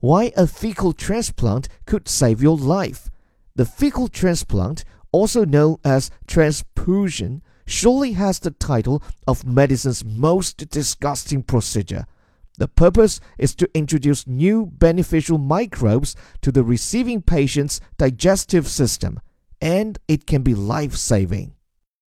Why a fecal transplant could save your life. The fecal transplant, also known as trans-poo-sion, surely has the title of medicine's most disgusting procedure. The purpose is to introduce new beneficial microbes to the receiving patient's digestive system, and it can be life saving.